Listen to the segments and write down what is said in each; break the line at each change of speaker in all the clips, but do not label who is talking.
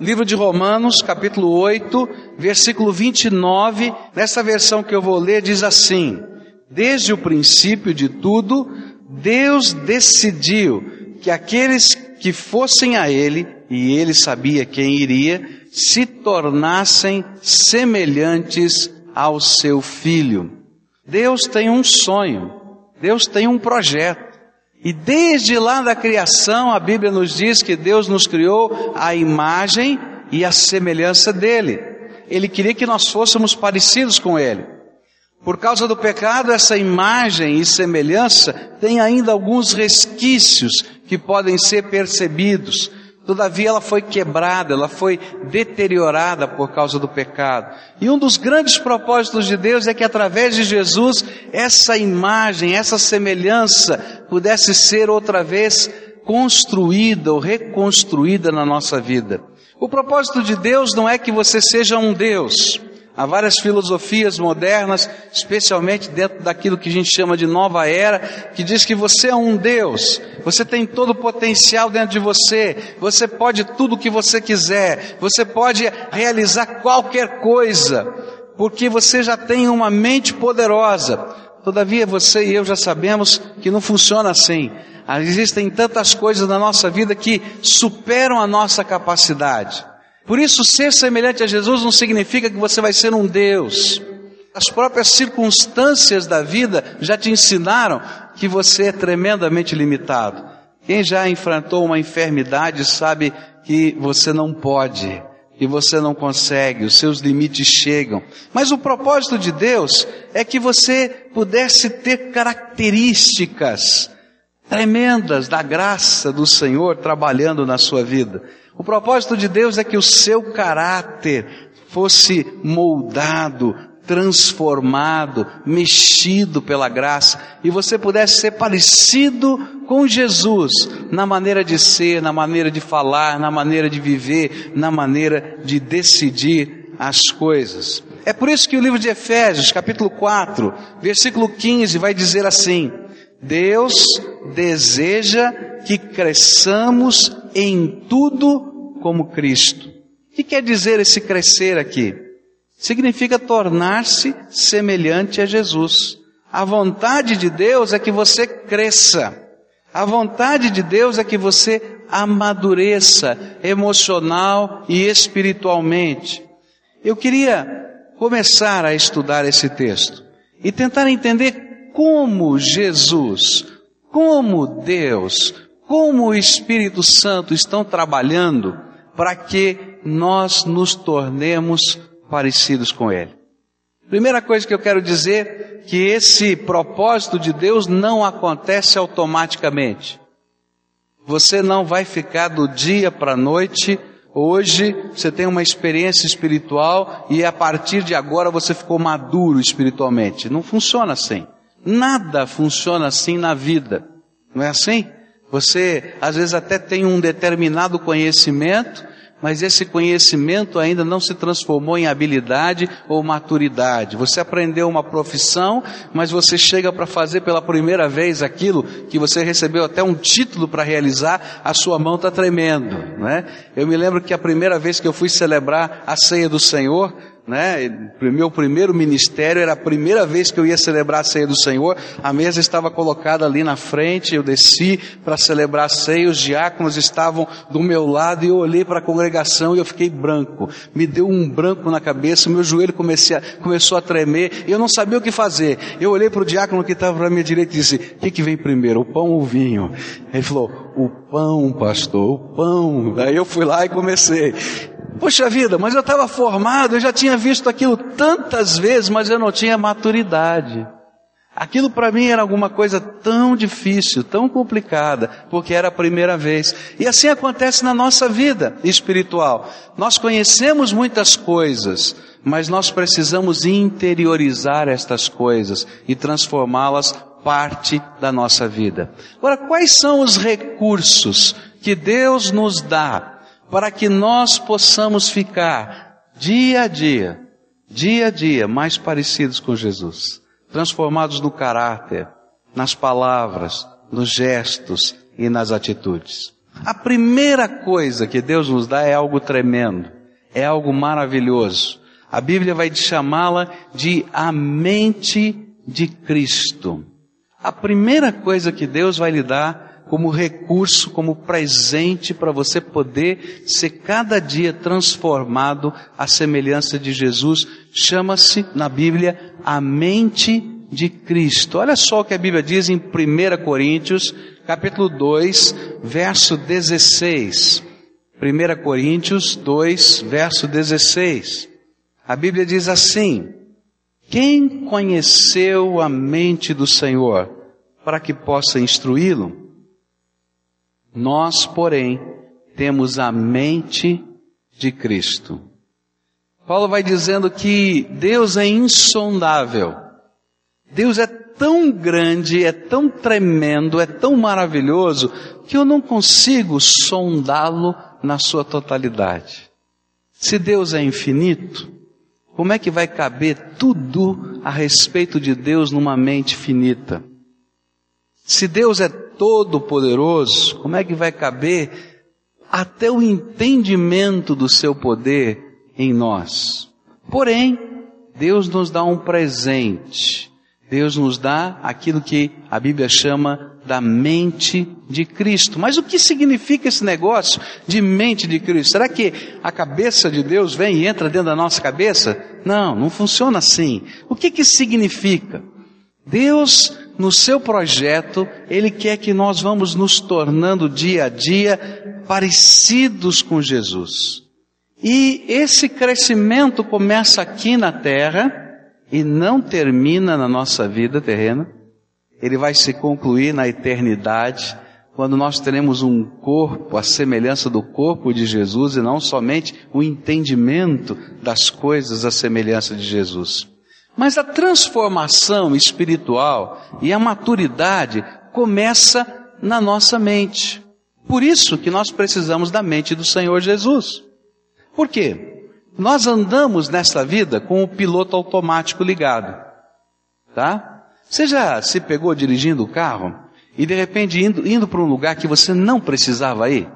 livro de Romanos, capítulo 8, versículo 29. Nessa versão que eu vou ler, diz assim: Desde o princípio de tudo, Deus decidiu que aqueles que fossem a Ele, e Ele sabia quem iria, se tornassem semelhantes ao seu Filho. Deus tem um sonho, Deus tem um projeto. E desde lá da criação, a Bíblia nos diz que Deus nos criou a imagem e a semelhança dele. Ele queria que nós fôssemos parecidos com ele. Por causa do pecado, essa imagem e semelhança tem ainda alguns resquícios que podem ser percebidos. Todavia ela foi quebrada, ela foi deteriorada por causa do pecado. E um dos grandes propósitos de Deus é que através de Jesus, essa imagem, essa semelhança pudesse ser outra vez construída ou reconstruída na nossa vida. O propósito de Deus não é que você seja um Deus, Há várias filosofias modernas, especialmente dentro daquilo que a gente chama de nova era, que diz que você é um Deus, você tem todo o potencial dentro de você, você pode tudo o que você quiser, você pode realizar qualquer coisa, porque você já tem uma mente poderosa. Todavia você e eu já sabemos que não funciona assim. Existem tantas coisas na nossa vida que superam a nossa capacidade. Por isso, ser semelhante a Jesus não significa que você vai ser um Deus. As próprias circunstâncias da vida já te ensinaram que você é tremendamente limitado. Quem já enfrentou uma enfermidade sabe que você não pode, que você não consegue, os seus limites chegam. Mas o propósito de Deus é que você pudesse ter características tremendas da graça do Senhor trabalhando na sua vida. O propósito de Deus é que o seu caráter fosse moldado, transformado, mexido pela graça e você pudesse ser parecido com Jesus na maneira de ser, na maneira de falar, na maneira de viver, na maneira de decidir as coisas. É por isso que o livro de Efésios, capítulo 4, versículo 15, vai dizer assim: Deus deseja que cresçamos em tudo como Cristo. O que quer dizer esse crescer aqui? Significa tornar-se semelhante a Jesus. A vontade de Deus é que você cresça. A vontade de Deus é que você amadureça emocional e espiritualmente. Eu queria começar a estudar esse texto e tentar entender como Jesus, como Deus, como o Espírito Santo estão trabalhando para que nós nos tornemos parecidos com Ele. Primeira coisa que eu quero dizer, que esse propósito de Deus não acontece automaticamente. Você não vai ficar do dia para a noite, hoje você tem uma experiência espiritual e a partir de agora você ficou maduro espiritualmente. Não funciona assim. Nada funciona assim na vida. Não é assim? Você às vezes até tem um determinado conhecimento, mas esse conhecimento ainda não se transformou em habilidade ou maturidade. Você aprendeu uma profissão, mas você chega para fazer pela primeira vez aquilo que você recebeu até um título para realizar, a sua mão está tremendo, né? Eu me lembro que a primeira vez que eu fui celebrar a ceia do Senhor, né? Meu primeiro ministério era a primeira vez que eu ia celebrar a ceia do Senhor. A mesa estava colocada ali na frente. Eu desci para celebrar a ceia. Os diáconos estavam do meu lado e eu olhei para a congregação e eu fiquei branco. Me deu um branco na cabeça. Meu joelho comecei a, começou a tremer. Eu não sabia o que fazer. Eu olhei para o diácono que estava para minha direita e disse: "O que, que vem primeiro, o pão ou o vinho?" Ele falou: "O pão, pastor, o pão." Aí eu fui lá e comecei. Poxa vida, mas eu estava formado, eu já tinha visto aquilo tantas vezes, mas eu não tinha maturidade. Aquilo para mim era alguma coisa tão difícil, tão complicada, porque era a primeira vez. E assim acontece na nossa vida espiritual. Nós conhecemos muitas coisas, mas nós precisamos interiorizar estas coisas e transformá-las parte da nossa vida. Agora, quais são os recursos que Deus nos dá para que nós possamos ficar dia a dia, dia a dia, mais parecidos com Jesus, transformados no caráter, nas palavras, nos gestos e nas atitudes. A primeira coisa que Deus nos dá é algo tremendo, é algo maravilhoso. A Bíblia vai chamá-la de a mente de Cristo. A primeira coisa que Deus vai lhe dar como recurso, como presente para você poder ser cada dia transformado à semelhança de Jesus, chama-se na Bíblia a mente de Cristo. Olha só o que a Bíblia diz em 1 Coríntios, capítulo 2, verso 16. 1 Coríntios 2, verso 16. A Bíblia diz assim: Quem conheceu a mente do Senhor para que possa instruí-lo? Nós, porém, temos a mente de Cristo. Paulo vai dizendo que Deus é insondável. Deus é tão grande, é tão tremendo, é tão maravilhoso, que eu não consigo sondá-lo na sua totalidade. Se Deus é infinito, como é que vai caber tudo a respeito de Deus numa mente finita? Se Deus é todo poderoso, como é que vai caber até o entendimento do seu poder em nós? Porém, Deus nos dá um presente. Deus nos dá aquilo que a Bíblia chama da mente de Cristo. Mas o que significa esse negócio de mente de Cristo? Será que a cabeça de Deus vem e entra dentro da nossa cabeça? Não, não funciona assim. O que que significa? Deus, no seu projeto, Ele quer que nós vamos nos tornando dia a dia parecidos com Jesus. E esse crescimento começa aqui na terra e não termina na nossa vida terrena. Ele vai se concluir na eternidade, quando nós teremos um corpo, a semelhança do corpo de Jesus e não somente o entendimento das coisas à semelhança de Jesus. Mas a transformação espiritual e a maturidade começa na nossa mente. Por isso que nós precisamos da mente do Senhor Jesus. Por quê? Nós andamos nessa vida com o piloto automático ligado. Tá? Você já se pegou dirigindo o carro e de repente indo, indo para um lugar que você não precisava ir?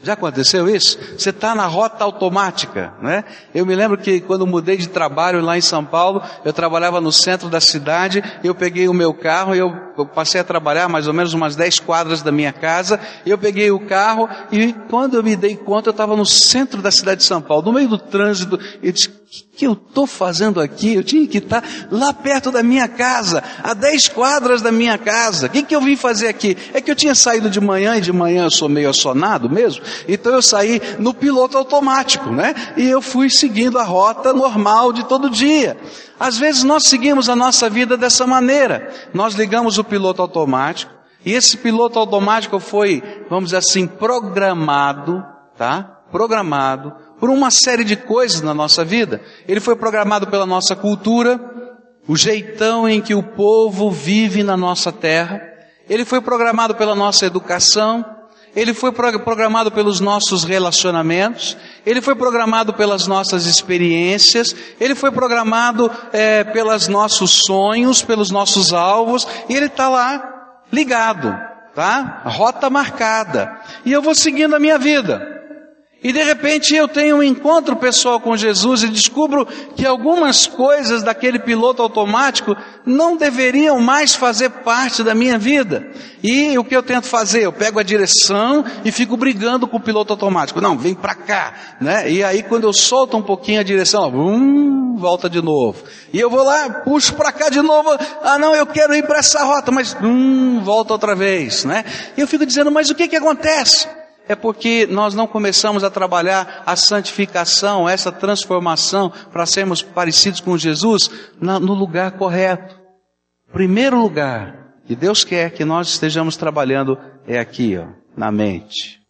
Já aconteceu isso? Você está na rota automática, né? Eu me lembro que quando mudei de trabalho lá em São Paulo, eu trabalhava no centro da cidade, eu peguei o meu carro e eu, passei a trabalhar mais ou menos umas 10 quadras da minha casa, eu peguei o carro e quando eu me dei conta eu estava no centro da cidade de São Paulo, no meio do trânsito, eu disse, que eu estou fazendo aqui? Eu tinha que estar lá perto da minha casa, a 10 quadras da minha casa. O que, que eu vim fazer aqui? É que eu tinha saído de manhã e de manhã eu sou meio assonado mesmo, então eu saí no piloto automático, né? E eu fui seguindo a rota normal de todo dia. Às vezes nós seguimos a nossa vida dessa maneira. Nós ligamos o piloto automático e esse piloto automático foi, vamos dizer assim, programado, tá? Programado por uma série de coisas na nossa vida. Ele foi programado pela nossa cultura, o jeitão em que o povo vive na nossa terra. Ele foi programado pela nossa educação. Ele foi programado pelos nossos relacionamentos. Ele foi programado pelas nossas experiências. Ele foi programado é, pelos nossos sonhos, pelos nossos alvos. E ele está lá ligado, tá? Rota marcada. E eu vou seguindo a minha vida. E de repente eu tenho um encontro pessoal com Jesus e descubro que algumas coisas daquele piloto automático não deveriam mais fazer parte da minha vida. E o que eu tento fazer? Eu pego a direção e fico brigando com o piloto automático. Não, vem para cá, né? E aí quando eu solto um pouquinho a direção, hum, volta de novo. E eu vou lá, puxo para cá de novo. Ah, não, eu quero ir para essa rota, mas hum, volta outra vez, né? E eu fico dizendo, mas o que que acontece? É porque nós não começamos a trabalhar a santificação, essa transformação para sermos parecidos com Jesus no lugar correto. Primeiro lugar que Deus quer que nós estejamos trabalhando é aqui, ó, na mente.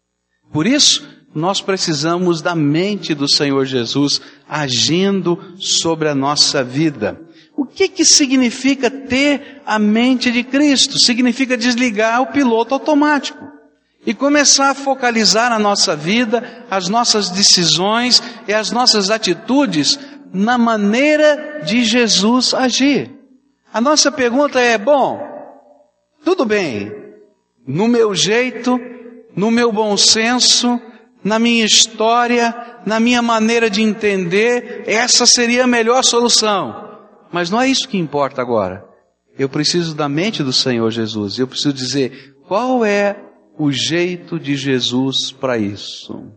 Por isso, nós precisamos da mente do Senhor Jesus agindo sobre a nossa vida. O que que significa ter a mente de Cristo? Significa desligar o piloto automático e começar a focalizar a nossa vida, as nossas decisões e as nossas atitudes na maneira de Jesus agir. A nossa pergunta é: bom, tudo bem, no meu jeito, no meu bom senso, na minha história, na minha maneira de entender, essa seria a melhor solução. Mas não é isso que importa agora. Eu preciso da mente do Senhor Jesus. Eu preciso dizer qual é o jeito de Jesus para isso.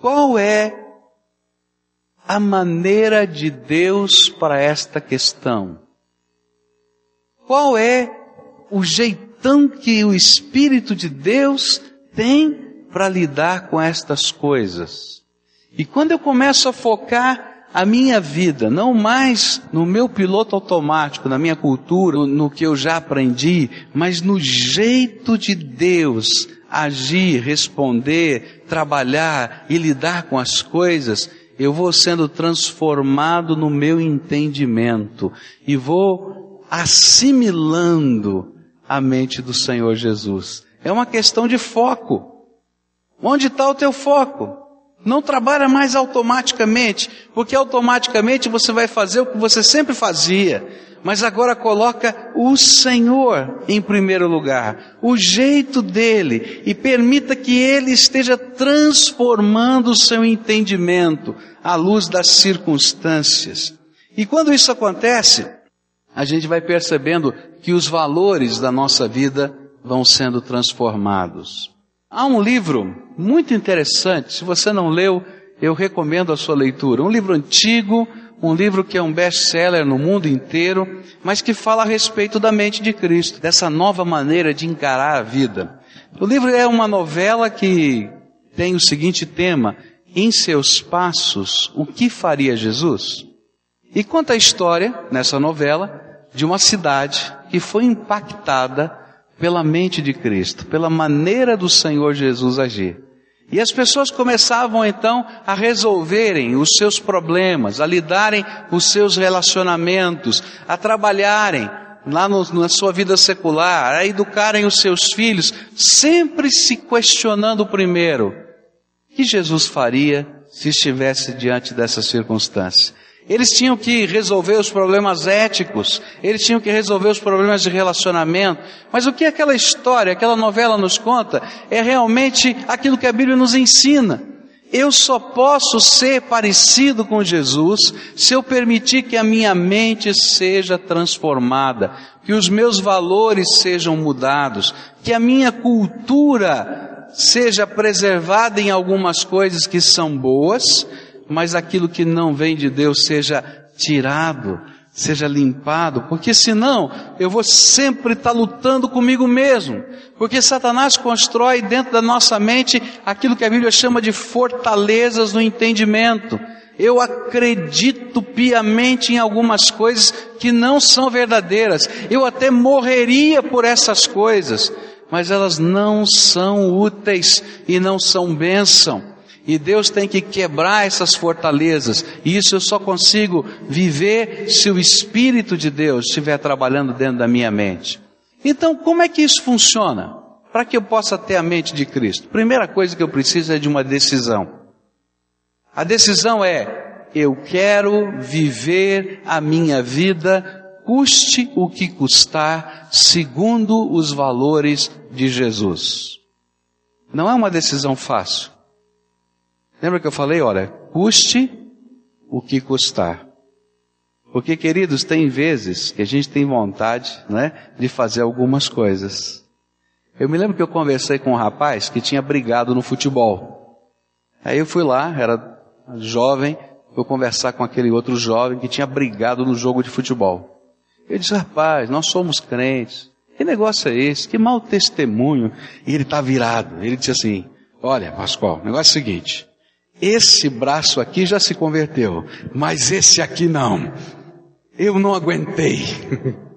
Qual é a maneira de Deus para esta questão? Qual é o jeitão que o Espírito de Deus tem para lidar com estas coisas? E quando eu começo a focar a minha vida, não mais no meu piloto automático, na minha cultura, no, no que eu já aprendi, mas no jeito de Deus agir, responder, trabalhar e lidar com as coisas, eu vou sendo transformado no meu entendimento e vou assimilando a mente do Senhor Jesus. É uma questão de foco. Onde está o teu foco? Não trabalha mais automaticamente, porque automaticamente você vai fazer o que você sempre fazia, mas agora coloca o Senhor em primeiro lugar, o jeito dele, e permita que ele esteja transformando o seu entendimento à luz das circunstâncias. E quando isso acontece, a gente vai percebendo que os valores da nossa vida vão sendo transformados. Há um livro muito interessante, se você não leu, eu recomendo a sua leitura. Um livro antigo, um livro que é um best-seller no mundo inteiro, mas que fala a respeito da mente de Cristo, dessa nova maneira de encarar a vida. O livro é uma novela que tem o seguinte tema: Em seus passos, o que faria Jesus? E conta a história, nessa novela, de uma cidade que foi impactada pela mente de Cristo, pela maneira do Senhor Jesus agir. E as pessoas começavam então a resolverem os seus problemas, a lidarem os seus relacionamentos, a trabalharem lá no, na sua vida secular, a educarem os seus filhos, sempre se questionando primeiro, o que Jesus faria se estivesse diante dessa circunstância? Eles tinham que resolver os problemas éticos, eles tinham que resolver os problemas de relacionamento. Mas o que aquela história, aquela novela nos conta é realmente aquilo que a Bíblia nos ensina. Eu só posso ser parecido com Jesus se eu permitir que a minha mente seja transformada, que os meus valores sejam mudados, que a minha cultura seja preservada em algumas coisas que são boas, mas aquilo que não vem de Deus seja tirado, seja limpado, porque senão eu vou sempre estar lutando comigo mesmo, porque Satanás constrói dentro da nossa mente aquilo que a Bíblia chama de fortalezas no entendimento. Eu acredito piamente em algumas coisas que não são verdadeiras. Eu até morreria por essas coisas, mas elas não são úteis e não são bênção. E Deus tem que quebrar essas fortalezas. E isso eu só consigo viver se o Espírito de Deus estiver trabalhando dentro da minha mente. Então, como é que isso funciona? Para que eu possa ter a mente de Cristo? Primeira coisa que eu preciso é de uma decisão. A decisão é: eu quero viver a minha vida, custe o que custar, segundo os valores de Jesus. Não é uma decisão fácil. Lembra que eu falei, olha, custe o que custar. Porque, queridos, tem vezes que a gente tem vontade, né, de fazer algumas coisas. Eu me lembro que eu conversei com um rapaz que tinha brigado no futebol. Aí eu fui lá, era jovem, fui conversar com aquele outro jovem que tinha brigado no jogo de futebol. Eu disse, rapaz, nós somos crentes. Que negócio é esse? Que mau testemunho. E ele está virado. Ele disse assim, olha, Pascoal, o negócio é o seguinte. Esse braço aqui já se converteu, mas esse aqui não. Eu não aguentei.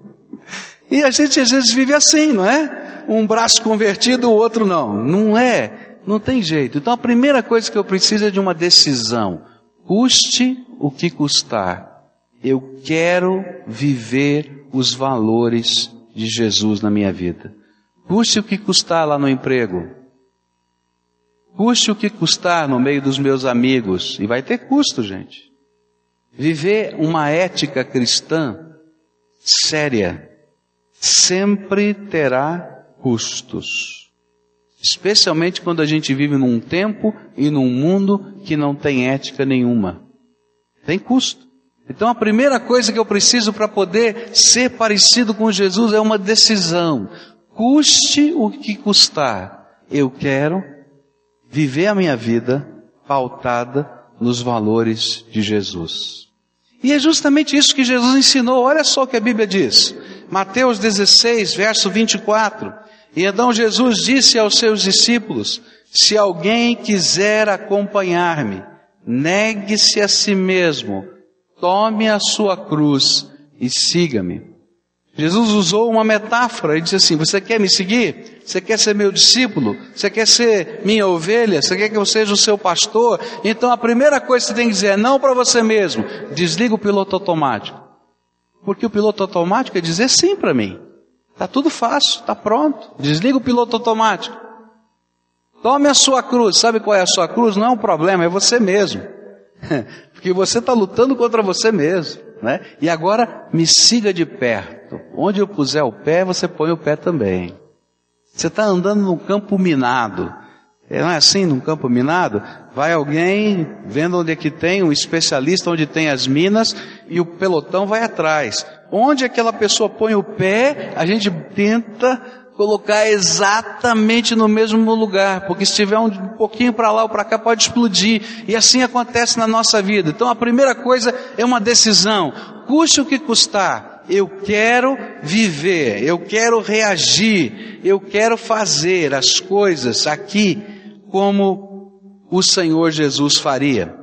e a gente às vezes vive assim, não é? Um braço convertido, o outro não. Não é. Não tem jeito. Então a primeira coisa que eu preciso é de uma decisão. Custe o que custar. Eu quero viver os valores de Jesus na minha vida. Custe o que custar lá no emprego. Custe o que custar no meio dos meus amigos, e vai ter custo, gente. Viver uma ética cristã séria sempre terá custos. Especialmente quando a gente vive num tempo e num mundo que não tem ética nenhuma. Tem custo. Então a primeira coisa que eu preciso para poder ser parecido com Jesus é uma decisão. Custe o que custar. Eu quero viver a minha vida pautada nos valores de Jesus. E é justamente isso que Jesus ensinou. Olha só o que a Bíblia diz. Mateus 16, verso 24. E então Jesus disse aos seus discípulos: Se alguém quiser acompanhar-me, negue-se a si mesmo, tome a sua cruz e siga-me. Jesus usou uma metáfora e disse assim: Você quer me seguir? Você quer ser meu discípulo? Você quer ser minha ovelha? Você quer que eu seja o seu pastor? Então a primeira coisa que você tem que dizer é não para você mesmo. Desliga o piloto automático. Porque o piloto automático é dizer sim para mim. Está tudo fácil, está pronto. Desliga o piloto automático. Tome a sua cruz. Sabe qual é a sua cruz? Não é um problema, é você mesmo. Porque você está lutando contra você mesmo. Né? E agora me siga de perto. Onde eu puser o pé, você põe o pé também. Você está andando num campo minado. É, não é assim num campo minado? Vai alguém vendo onde é que tem, um especialista onde tem as minas, e o pelotão vai atrás. Onde aquela pessoa põe o pé, a gente tenta colocar exatamente no mesmo lugar, porque se tiver um pouquinho para lá ou para cá pode explodir, e assim acontece na nossa vida. Então a primeira coisa é uma decisão, custe o que custar, eu quero viver, eu quero reagir, eu quero fazer as coisas aqui como o Senhor Jesus faria.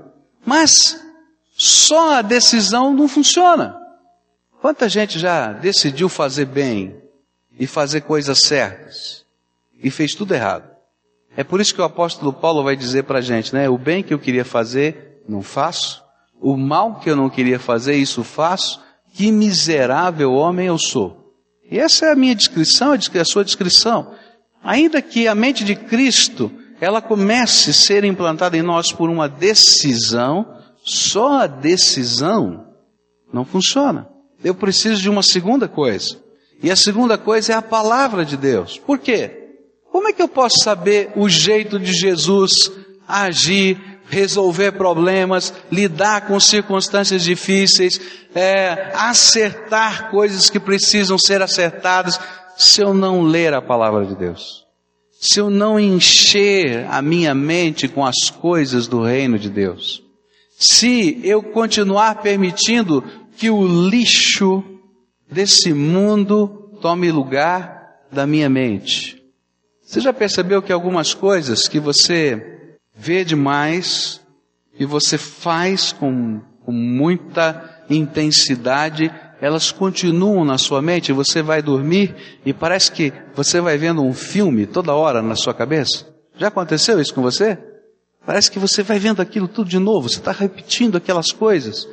Mas só a decisão não funciona. Quanta gente já decidiu fazer bem, e fazer coisas certas e fez tudo errado. É por isso que o apóstolo Paulo vai dizer para a gente, né? O bem que eu queria fazer, não faço. O mal que eu não queria fazer, isso faço. Que miserável homem eu sou. E essa é a minha descrição, a sua descrição. Ainda que a mente de Cristo, ela comece a ser implantada em nós por uma decisão, só a decisão não funciona. Eu preciso de uma segunda coisa. E a segunda coisa é a palavra de Deus. Por quê? Como é que eu posso saber o jeito de Jesus agir, resolver problemas, lidar com circunstâncias difíceis, é, acertar coisas que precisam ser acertadas, se eu não ler a palavra de Deus? Se eu não encher a minha mente com as coisas do reino de Deus? Se eu continuar permitindo que o lixo desse mundo tome lugar da minha mente. Você já percebeu que algumas coisas que você vê demais e você faz com, com muita intensidade, elas continuam na sua mente, você vai dormir e parece que você vai vendo um filme toda hora na sua cabeça? Já aconteceu isso com você? Parece que você vai vendo aquilo tudo de novo, você está repetindo aquelas coisas.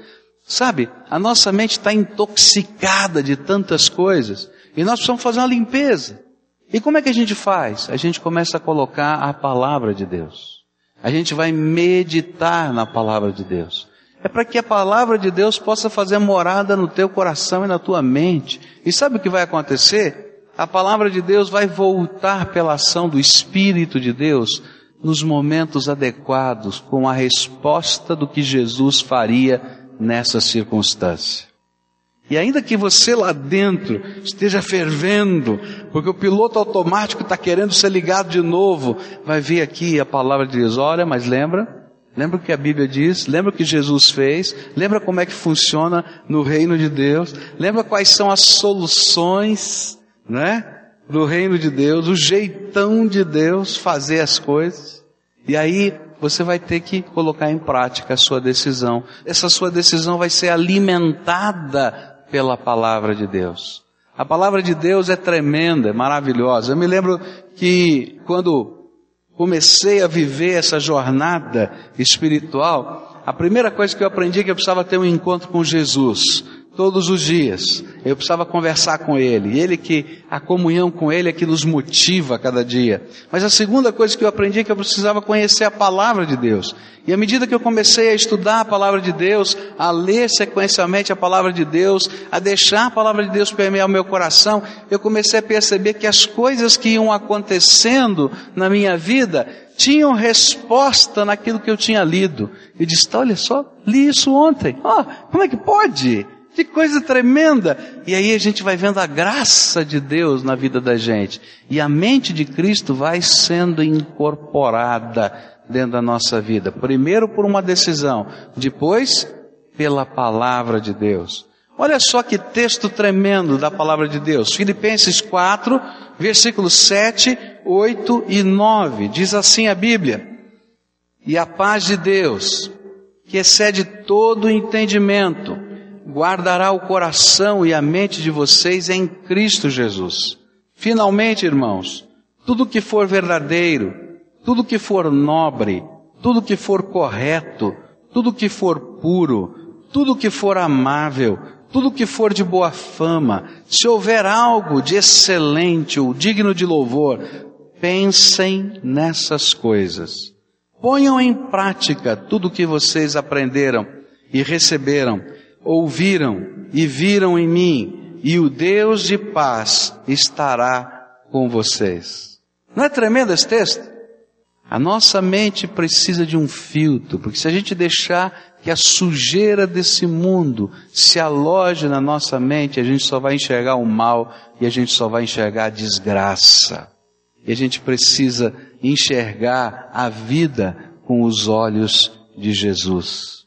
Sabe, a nossa mente está intoxicada de tantas coisas e nós precisamos fazer uma limpeza. E como é que a gente faz? A gente começa a colocar a palavra de Deus. A gente vai meditar na palavra de Deus. É para que a palavra de Deus possa fazer morada no teu coração e na tua mente. E sabe o que vai acontecer? A palavra de Deus vai voltar pela ação do Espírito de Deus nos momentos adequados, com a resposta do que Jesus faria nessa circunstância. E ainda que você lá dentro esteja fervendo, porque o piloto automático está querendo ser ligado de novo, vai ver aqui a palavra Deus, olha, mas lembra? Lembra o que a Bíblia diz? Lembra o que Jesus fez? Lembra como é que funciona no reino de Deus? Lembra quais são as soluções, né? Do reino de Deus, o jeitão de Deus fazer as coisas. E aí você vai ter que colocar em prática a sua decisão. Essa sua decisão vai ser alimentada pela palavra de Deus. A palavra de Deus é tremenda, é maravilhosa. Eu me lembro que quando comecei a viver essa jornada espiritual, a primeira coisa que eu aprendi é que eu precisava ter um encontro com Jesus. Todos os dias. Eu precisava conversar com Ele. E Ele que, a comunhão com Ele é que nos motiva cada dia. Mas a segunda coisa que eu aprendi é que eu precisava conhecer a palavra de Deus. E à medida que eu comecei a estudar a palavra de Deus, a ler sequencialmente a palavra de Deus, a deixar a palavra de Deus permear o meu coração, eu comecei a perceber que as coisas que iam acontecendo na minha vida tinham resposta naquilo que eu tinha lido. E disse, olha só, li isso ontem. Oh, como é que pode? Que coisa tremenda! E aí a gente vai vendo a graça de Deus na vida da gente. E a mente de Cristo vai sendo incorporada dentro da nossa vida. Primeiro por uma decisão, depois pela palavra de Deus. Olha só que texto tremendo da palavra de Deus. Filipenses 4, versículos 7, 8 e 9. Diz assim a Bíblia: E a paz de Deus, que excede todo entendimento, guardará o coração e a mente de vocês em Cristo Jesus. Finalmente, irmãos, tudo que for verdadeiro, tudo que for nobre, tudo que for correto, tudo que for puro, tudo que for amável, tudo que for de boa fama, se houver algo de excelente ou digno de louvor, pensem nessas coisas. Ponham em prática tudo o que vocês aprenderam e receberam ouviram e viram em mim, e o Deus de paz estará com vocês. Não é tremendo esse texto? A nossa mente precisa de um filtro, porque se a gente deixar que a sujeira desse mundo se aloje na nossa mente, a gente só vai enxergar o mal e a gente só vai enxergar a desgraça. E a gente precisa enxergar a vida com os olhos de Jesus.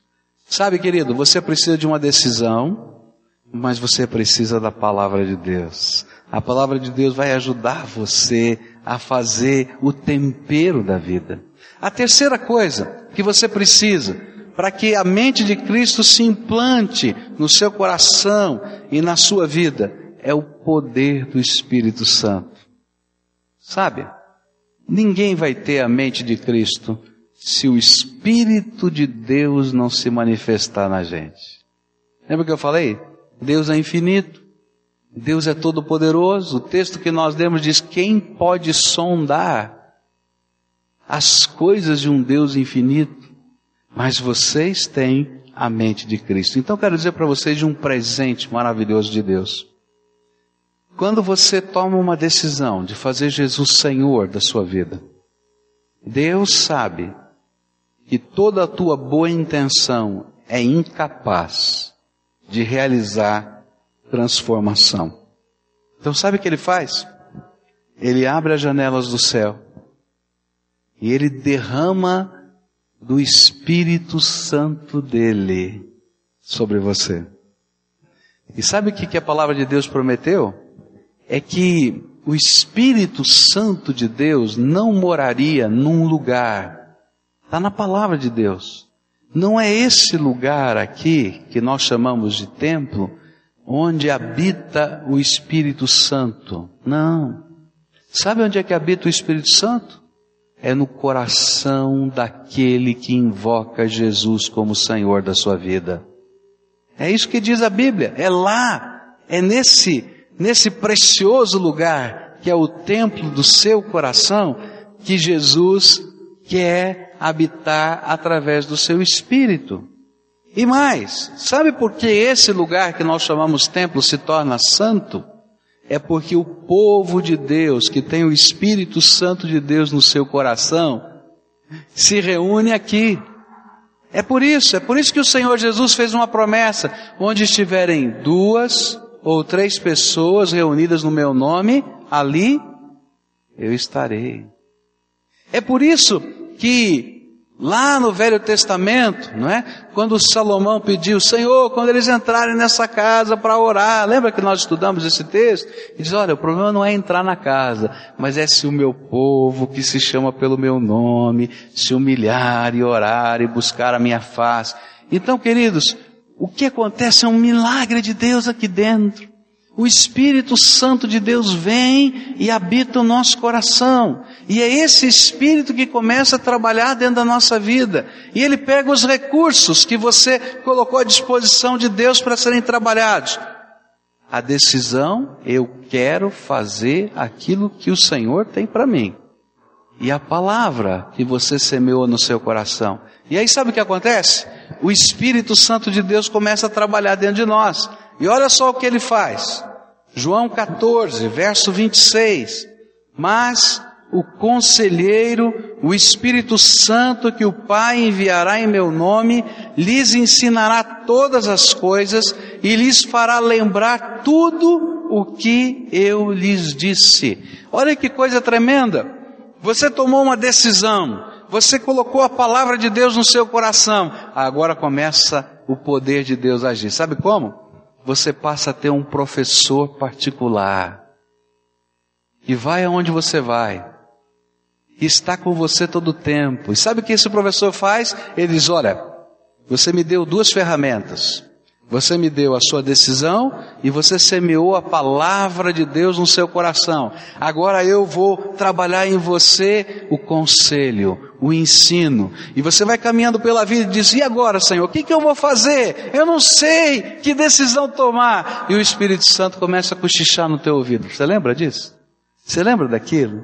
Sabe, querido, você precisa de uma decisão, mas você precisa da palavra de Deus. A palavra de Deus vai ajudar você a fazer o tempero da vida. A terceira coisa que você precisa para que a mente de Cristo se implante no seu coração e na sua vida é o poder do Espírito Santo. Sabe? Ninguém vai ter a mente de Cristo se o Espírito de Deus não se manifestar na gente. Lembra que eu falei? Deus é infinito. Deus é todo poderoso. O texto que nós demos diz: quem pode sondar as coisas de um Deus infinito? Mas vocês têm a mente de Cristo. Então quero dizer para vocês de um presente maravilhoso de Deus. Quando você toma uma decisão de fazer Jesus Senhor da sua vida, Deus sabe que toda a tua boa intenção é incapaz de realizar transformação. Então sabe o que ele faz? Ele abre as janelas do céu e ele derrama do Espírito Santo dele sobre você. E sabe o que a palavra de Deus prometeu? É que o Espírito Santo de Deus não moraria num lugar Está na palavra de Deus. Não é esse lugar aqui, que nós chamamos de templo, onde habita o Espírito Santo. Não. Sabe onde é que habita o Espírito Santo? É no coração daquele que invoca Jesus como Senhor da sua vida. É isso que diz a Bíblia. É lá, é nesse, nesse precioso lugar que é o templo do seu coração que Jesus quer habitar através do seu espírito. E mais, sabe por que esse lugar que nós chamamos templo se torna santo? É porque o povo de Deus, que tem o Espírito Santo de Deus no seu coração, se reúne aqui. É por isso, é por isso que o Senhor Jesus fez uma promessa: onde estiverem duas ou três pessoas reunidas no meu nome, ali eu estarei. É por isso que Lá no Velho Testamento, não é? Quando Salomão pediu, Senhor, quando eles entrarem nessa casa para orar, lembra que nós estudamos esse texto? E diz, olha, o problema não é entrar na casa, mas é se o meu povo, que se chama pelo meu nome, se humilhar e orar e buscar a minha face. Então, queridos, o que acontece é um milagre de Deus aqui dentro. O Espírito Santo de Deus vem e habita o nosso coração. E é esse Espírito que começa a trabalhar dentro da nossa vida. E ele pega os recursos que você colocou à disposição de Deus para serem trabalhados. A decisão, eu quero fazer aquilo que o Senhor tem para mim. E a palavra que você semeou no seu coração. E aí sabe o que acontece? O Espírito Santo de Deus começa a trabalhar dentro de nós. E olha só o que ele faz. João 14, verso 26. Mas o conselheiro, o Espírito Santo que o Pai enviará em meu nome, lhes ensinará todas as coisas e lhes fará lembrar tudo o que eu lhes disse. Olha que coisa tremenda. Você tomou uma decisão, você colocou a palavra de Deus no seu coração, agora começa o poder de Deus agir. Sabe como? Você passa a ter um professor particular. E vai aonde você vai. E está com você todo o tempo. E sabe o que esse professor faz? Ele diz: Olha, você me deu duas ferramentas. Você me deu a sua decisão e você semeou a palavra de Deus no seu coração. Agora eu vou trabalhar em você o conselho, o ensino. E você vai caminhando pela vida e diz: E agora, Senhor, o que, que eu vou fazer? Eu não sei que decisão tomar. E o Espírito Santo começa a cochichar no teu ouvido. Você lembra disso? Você lembra daquilo?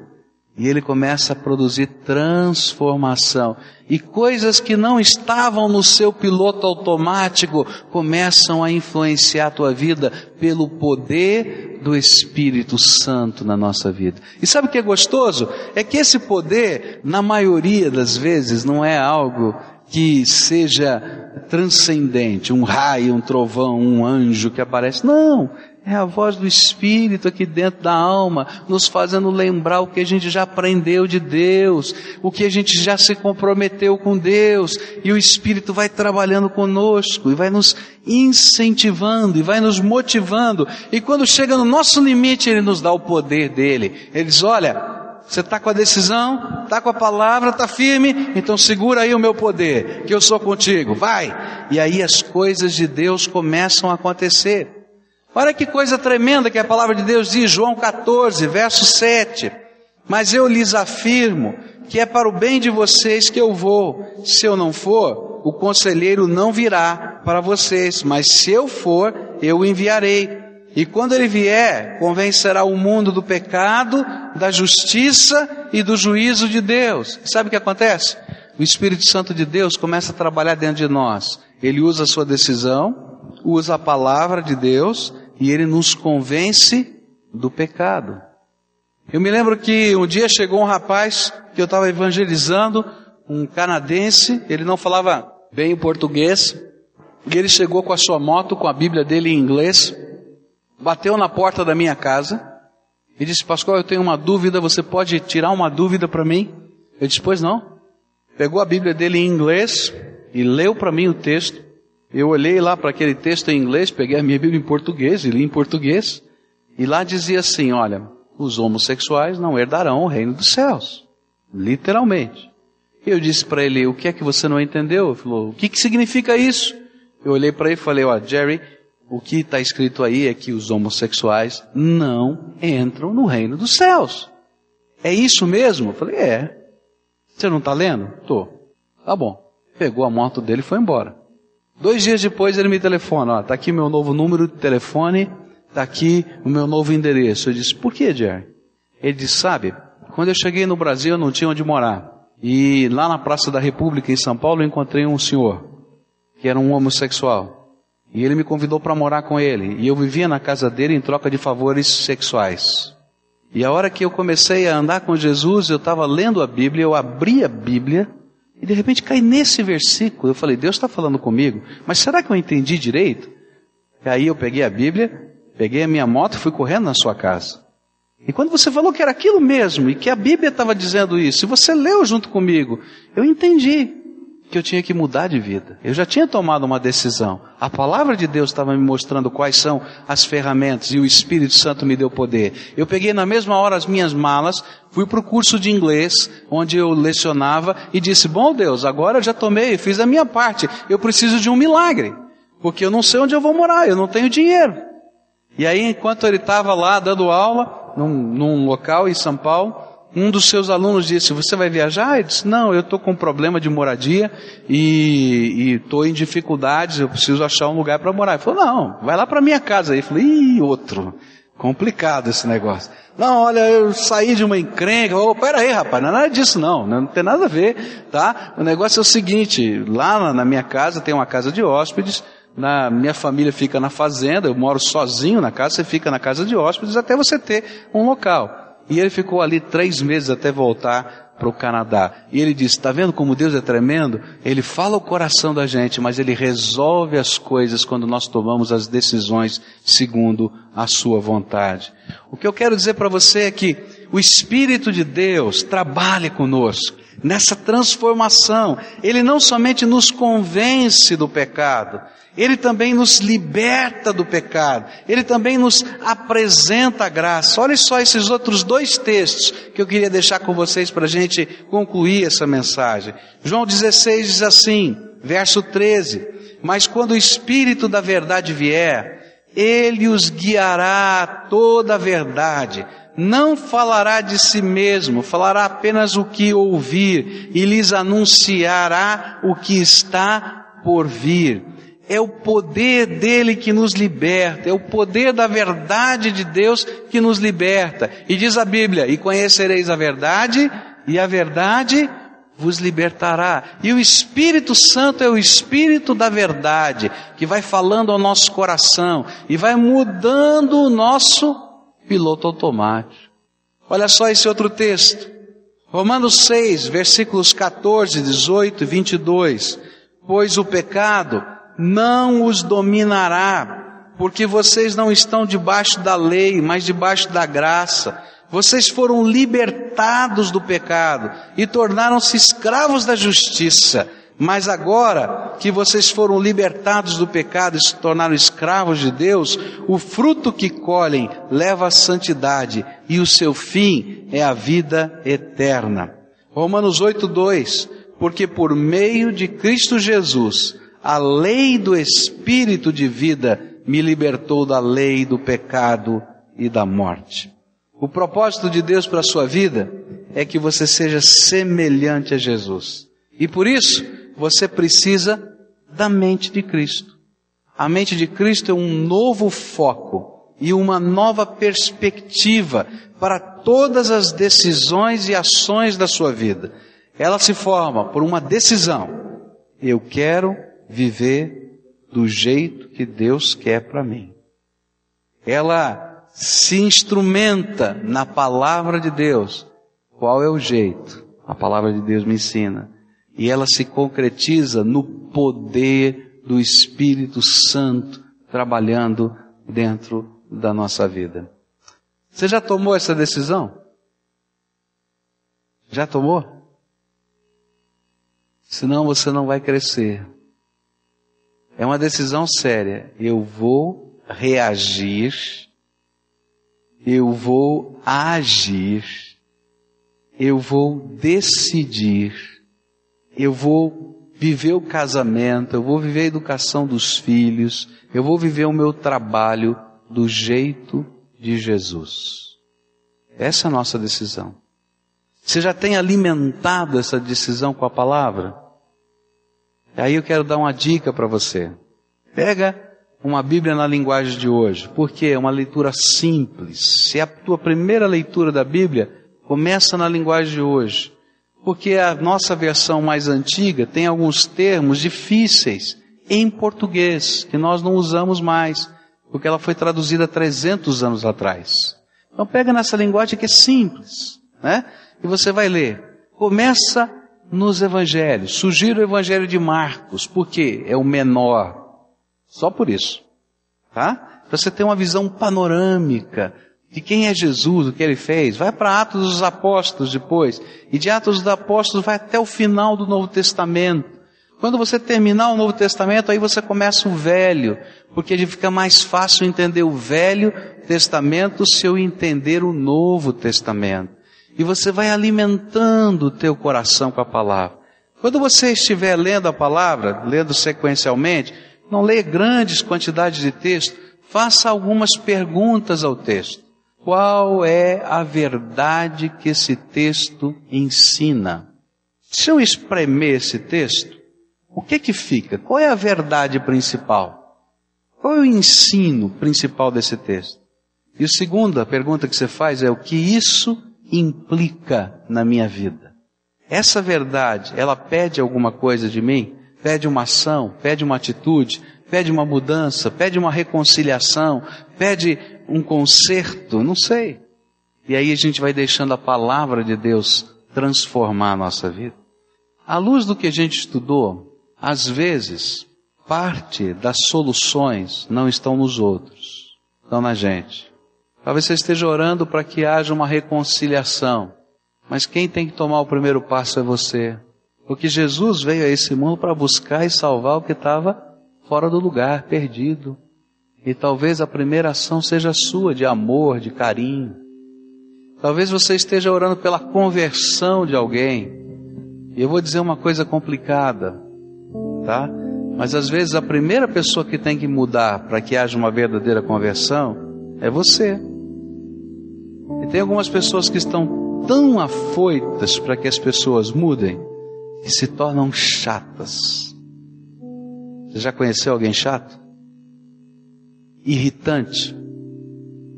E ele começa a produzir transformação. E coisas que não estavam no seu piloto automático começam a influenciar a tua vida pelo poder do Espírito Santo na nossa vida. E sabe o que é gostoso? É que esse poder, na maioria das vezes, não é algo que seja transcendente, um raio, um trovão, um anjo que aparece. Não, é a voz do Espírito aqui dentro da alma, nos fazendo lembrar o que a gente já aprendeu de Deus, o que a gente já se comprometeu com Deus, e o Espírito vai trabalhando conosco, e vai nos incentivando, e vai nos motivando, e quando chega no nosso limite, Ele nos dá o poder dele. Ele diz: Olha, você está com a decisão, está com a palavra, está firme, então segura aí o meu poder, que eu sou contigo, vai! E aí as coisas de Deus começam a acontecer. Olha que coisa tremenda que a palavra de Deus diz, João 14, verso 7. Mas eu lhes afirmo que é para o bem de vocês que eu vou. Se eu não for, o conselheiro não virá para vocês, mas se eu for, eu o enviarei. E quando ele vier, convencerá o mundo do pecado, da justiça e do juízo de Deus. Sabe o que acontece? O Espírito Santo de Deus começa a trabalhar dentro de nós. Ele usa a sua decisão, usa a palavra de Deus e ele nos convence do pecado. Eu me lembro que um dia chegou um rapaz que eu estava evangelizando, um canadense, ele não falava bem o português, e ele chegou com a sua moto, com a Bíblia dele em inglês, bateu na porta da minha casa e disse: Pascoal, eu tenho uma dúvida, você pode tirar uma dúvida para mim? Eu disse: Pois não. Pegou a Bíblia dele em inglês e leu para mim o texto. Eu olhei lá para aquele texto em inglês, peguei a minha Bíblia em português e li em português. E lá dizia assim: olha, os homossexuais não herdarão o reino dos céus. Literalmente. Eu disse para ele: o que é que você não entendeu? Ele falou: o que, que significa isso? Eu olhei para ele e falei: ó, Jerry, o que está escrito aí é que os homossexuais não entram no reino dos céus. É isso mesmo? Eu falei: é. Você não está lendo? Tô. Tá bom. Pegou a moto dele e foi embora. Dois dias depois ele me telefona, ó, tá aqui meu novo número de telefone, tá aqui o meu novo endereço. Eu disse, por que, Jerry? Ele disse, sabe, quando eu cheguei no Brasil eu não tinha onde morar. E lá na Praça da República em São Paulo eu encontrei um senhor, que era um homossexual. E ele me convidou para morar com ele. E eu vivia na casa dele em troca de favores sexuais. E a hora que eu comecei a andar com Jesus, eu estava lendo a Bíblia, eu abri a Bíblia, e de repente cai nesse versículo. Eu falei, Deus está falando comigo, mas será que eu entendi direito? E aí eu peguei a Bíblia, peguei a minha moto e fui correndo na sua casa. E quando você falou que era aquilo mesmo, e que a Bíblia estava dizendo isso, e você leu junto comigo, eu entendi que eu tinha que mudar de vida. Eu já tinha tomado uma decisão. A palavra de Deus estava me mostrando quais são as ferramentas e o Espírito Santo me deu poder. Eu peguei na mesma hora as minhas malas, fui para o curso de inglês, onde eu lecionava, e disse: Bom Deus, agora eu já tomei, fiz a minha parte. Eu preciso de um milagre, porque eu não sei onde eu vou morar, eu não tenho dinheiro. E aí, enquanto ele estava lá dando aula, num, num local em São Paulo, um dos seus alunos disse: Você vai viajar? Ele disse: Não, eu estou com um problema de moradia e estou em dificuldades, eu preciso achar um lugar para morar. Ele falou: Não, vai lá para minha casa. Aí eu falei: Ih, outro. Complicado esse negócio. Não, olha, eu saí de uma encrenca. Oh, pera aí, rapaz, não é nada disso não, não tem nada a ver, tá? O negócio é o seguinte, lá na minha casa tem uma casa de hóspedes, na minha família fica na fazenda, eu moro sozinho na casa, você fica na casa de hóspedes até você ter um local. E ele ficou ali três meses até voltar para o Canadá. E ele disse: Está vendo como Deus é tremendo? Ele fala o coração da gente, mas ele resolve as coisas quando nós tomamos as decisões segundo a Sua vontade. O que eu quero dizer para você é que o Espírito de Deus trabalha conosco nessa transformação. Ele não somente nos convence do pecado, ele também nos liberta do pecado. Ele também nos apresenta a graça. Olha só esses outros dois textos que eu queria deixar com vocês para a gente concluir essa mensagem. João 16 diz assim, verso 13: Mas quando o Espírito da verdade vier, ele os guiará a toda a verdade. Não falará de si mesmo, falará apenas o que ouvir e lhes anunciará o que está por vir é o poder dele que nos liberta, é o poder da verdade de Deus que nos liberta. E diz a Bíblia: E conhecereis a verdade, e a verdade vos libertará. E o Espírito Santo é o Espírito da verdade, que vai falando ao nosso coração e vai mudando o nosso piloto automático. Olha só esse outro texto. Romanos 6, versículos 14, 18 e 22. Pois o pecado não os dominará, porque vocês não estão debaixo da lei, mas debaixo da graça. Vocês foram libertados do pecado e tornaram-se escravos da justiça. Mas agora que vocês foram libertados do pecado e se tornaram escravos de Deus, o fruto que colhem leva à santidade e o seu fim é a vida eterna. Romanos 8:2 Porque por meio de Cristo Jesus a lei do Espírito de vida me libertou da lei do pecado e da morte. O propósito de Deus para a sua vida é que você seja semelhante a Jesus. E por isso, você precisa da mente de Cristo. A mente de Cristo é um novo foco e uma nova perspectiva para todas as decisões e ações da sua vida. Ela se forma por uma decisão. Eu quero viver do jeito que Deus quer para mim. Ela se instrumenta na palavra de Deus. Qual é o jeito? A palavra de Deus me ensina. E ela se concretiza no poder do Espírito Santo trabalhando dentro da nossa vida. Você já tomou essa decisão? Já tomou? Senão você não vai crescer. É uma decisão séria. Eu vou reagir, eu vou agir, eu vou decidir, eu vou viver o casamento, eu vou viver a educação dos filhos, eu vou viver o meu trabalho do jeito de Jesus. Essa é a nossa decisão. Você já tem alimentado essa decisão com a palavra? Aí eu quero dar uma dica para você. Pega uma Bíblia na linguagem de hoje, porque é uma leitura simples. Se é a tua primeira leitura da Bíblia, começa na linguagem de hoje. Porque a nossa versão mais antiga tem alguns termos difíceis em português, que nós não usamos mais, porque ela foi traduzida 300 anos atrás. Então pega nessa linguagem que é simples, né? E você vai ler. Começa nos evangelhos. Sugiro o evangelho de Marcos, porque é o menor. Só por isso. Tá? Para você ter uma visão panorâmica de quem é Jesus, o que ele fez. Vai para Atos dos Apóstolos depois. E de Atos dos Apóstolos vai até o final do Novo Testamento. Quando você terminar o Novo Testamento, aí você começa o Velho, porque fica mais fácil entender o Velho Testamento se eu entender o Novo Testamento e você vai alimentando o teu coração com a palavra. Quando você estiver lendo a palavra, lendo sequencialmente, não leia grandes quantidades de texto, faça algumas perguntas ao texto. Qual é a verdade que esse texto ensina? Se eu espremer esse texto, o que que fica? Qual é a verdade principal? Qual é o ensino principal desse texto? E a segunda pergunta que você faz é o que isso implica na minha vida? Essa verdade, ela pede alguma coisa de mim? Pede uma ação, pede uma atitude, pede uma mudança, pede uma reconciliação, pede um conserto, não sei. E aí a gente vai deixando a palavra de Deus transformar a nossa vida. À luz do que a gente estudou, às vezes, parte das soluções não estão nos outros, estão na gente. Talvez você esteja orando para que haja uma reconciliação, mas quem tem que tomar o primeiro passo é você. Porque Jesus veio a esse mundo para buscar e salvar o que estava fora do lugar, perdido. E talvez a primeira ação seja sua, de amor, de carinho. Talvez você esteja orando pela conversão de alguém. E eu vou dizer uma coisa complicada, tá? Mas às vezes a primeira pessoa que tem que mudar para que haja uma verdadeira conversão é você. E tem algumas pessoas que estão tão afoitas para que as pessoas mudem que se tornam chatas. Você já conheceu alguém chato? Irritante.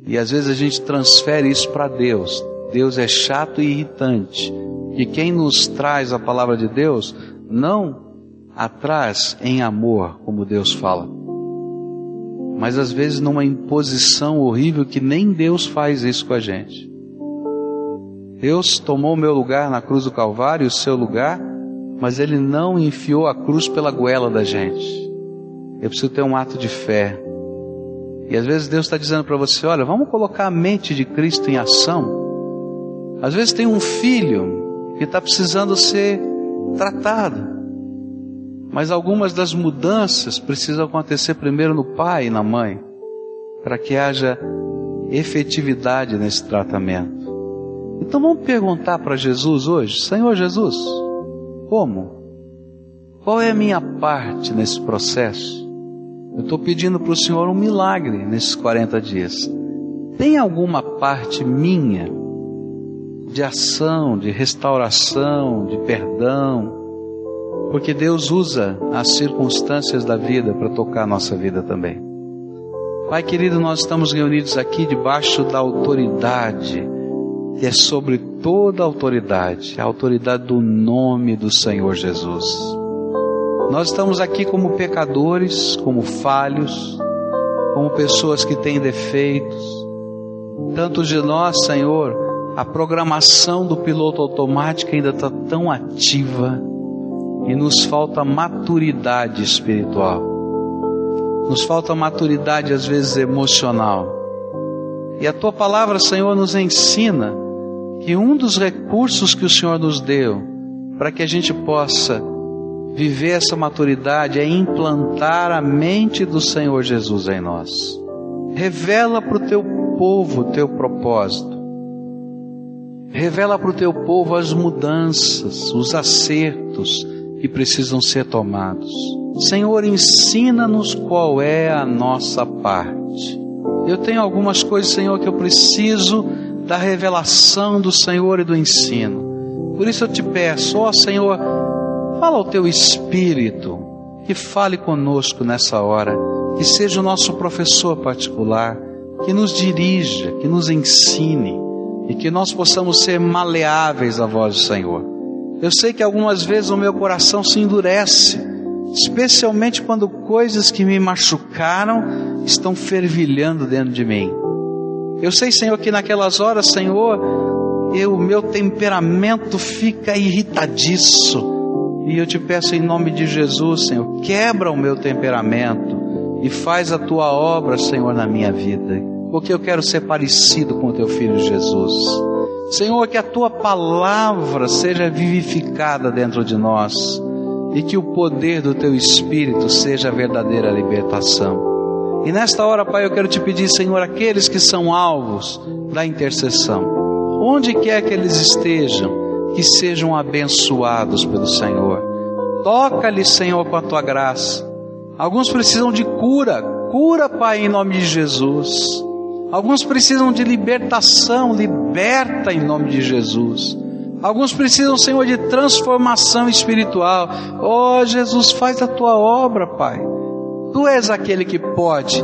E às vezes a gente transfere isso para Deus. Deus é chato e irritante. E quem nos traz a palavra de Deus não atrás em amor, como Deus fala. Mas às vezes numa imposição horrível que nem Deus faz isso com a gente. Deus tomou meu lugar na cruz do Calvário, o seu lugar, mas Ele não enfiou a cruz pela goela da gente. Eu preciso ter um ato de fé. E às vezes Deus está dizendo para você: olha, vamos colocar a mente de Cristo em ação. Às vezes tem um filho que está precisando ser tratado. Mas algumas das mudanças precisam acontecer primeiro no pai e na mãe, para que haja efetividade nesse tratamento. Então vamos perguntar para Jesus hoje, Senhor Jesus, como? Qual é a minha parte nesse processo? Eu estou pedindo para o Senhor um milagre nesses 40 dias. Tem alguma parte minha de ação, de restauração, de perdão, porque Deus usa as circunstâncias da vida para tocar a nossa vida também. Pai querido, nós estamos reunidos aqui debaixo da autoridade, que é sobre toda a autoridade, a autoridade do nome do Senhor Jesus. Nós estamos aqui como pecadores, como falhos, como pessoas que têm defeitos. Tantos de nós, Senhor, a programação do piloto automático ainda está tão ativa e nos falta maturidade espiritual. Nos falta maturidade, às vezes, emocional. E a tua palavra, Senhor, nos ensina que um dos recursos que o Senhor nos deu para que a gente possa viver essa maturidade é implantar a mente do Senhor Jesus em nós. Revela para o teu povo o teu propósito. Revela para o teu povo as mudanças, os acertos, que precisam ser tomados. Senhor, ensina-nos qual é a nossa parte. Eu tenho algumas coisas, Senhor, que eu preciso da revelação do Senhor e do ensino. Por isso eu te peço, ó Senhor, fala ao teu Espírito, que fale conosco nessa hora, que seja o nosso professor particular, que nos dirija, que nos ensine e que nós possamos ser maleáveis à voz do Senhor. Eu sei que algumas vezes o meu coração se endurece, especialmente quando coisas que me machucaram estão fervilhando dentro de mim. Eu sei, Senhor, que naquelas horas, Senhor, o meu temperamento fica irritadiço. E eu te peço em nome de Jesus, Senhor, quebra o meu temperamento e faz a tua obra, Senhor, na minha vida. Porque eu quero ser parecido com o teu filho Jesus. Senhor, que a tua palavra seja vivificada dentro de nós e que o poder do teu espírito seja a verdadeira libertação. E nesta hora, Pai, eu quero te pedir, Senhor, aqueles que são alvos da intercessão, onde quer que eles estejam, que sejam abençoados pelo Senhor. Toca-lhes, Senhor, com a tua graça. Alguns precisam de cura, cura, Pai, em nome de Jesus. Alguns precisam de libertação, liberta em nome de Jesus. Alguns precisam, Senhor, de transformação espiritual. Oh, Jesus, faz a tua obra, Pai. Tu és aquele que pode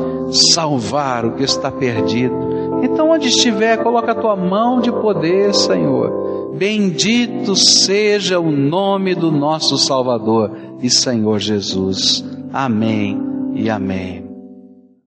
salvar o que está perdido. Então, onde estiver, coloca a tua mão de poder, Senhor. Bendito seja o nome do nosso Salvador e Senhor Jesus. Amém e amém.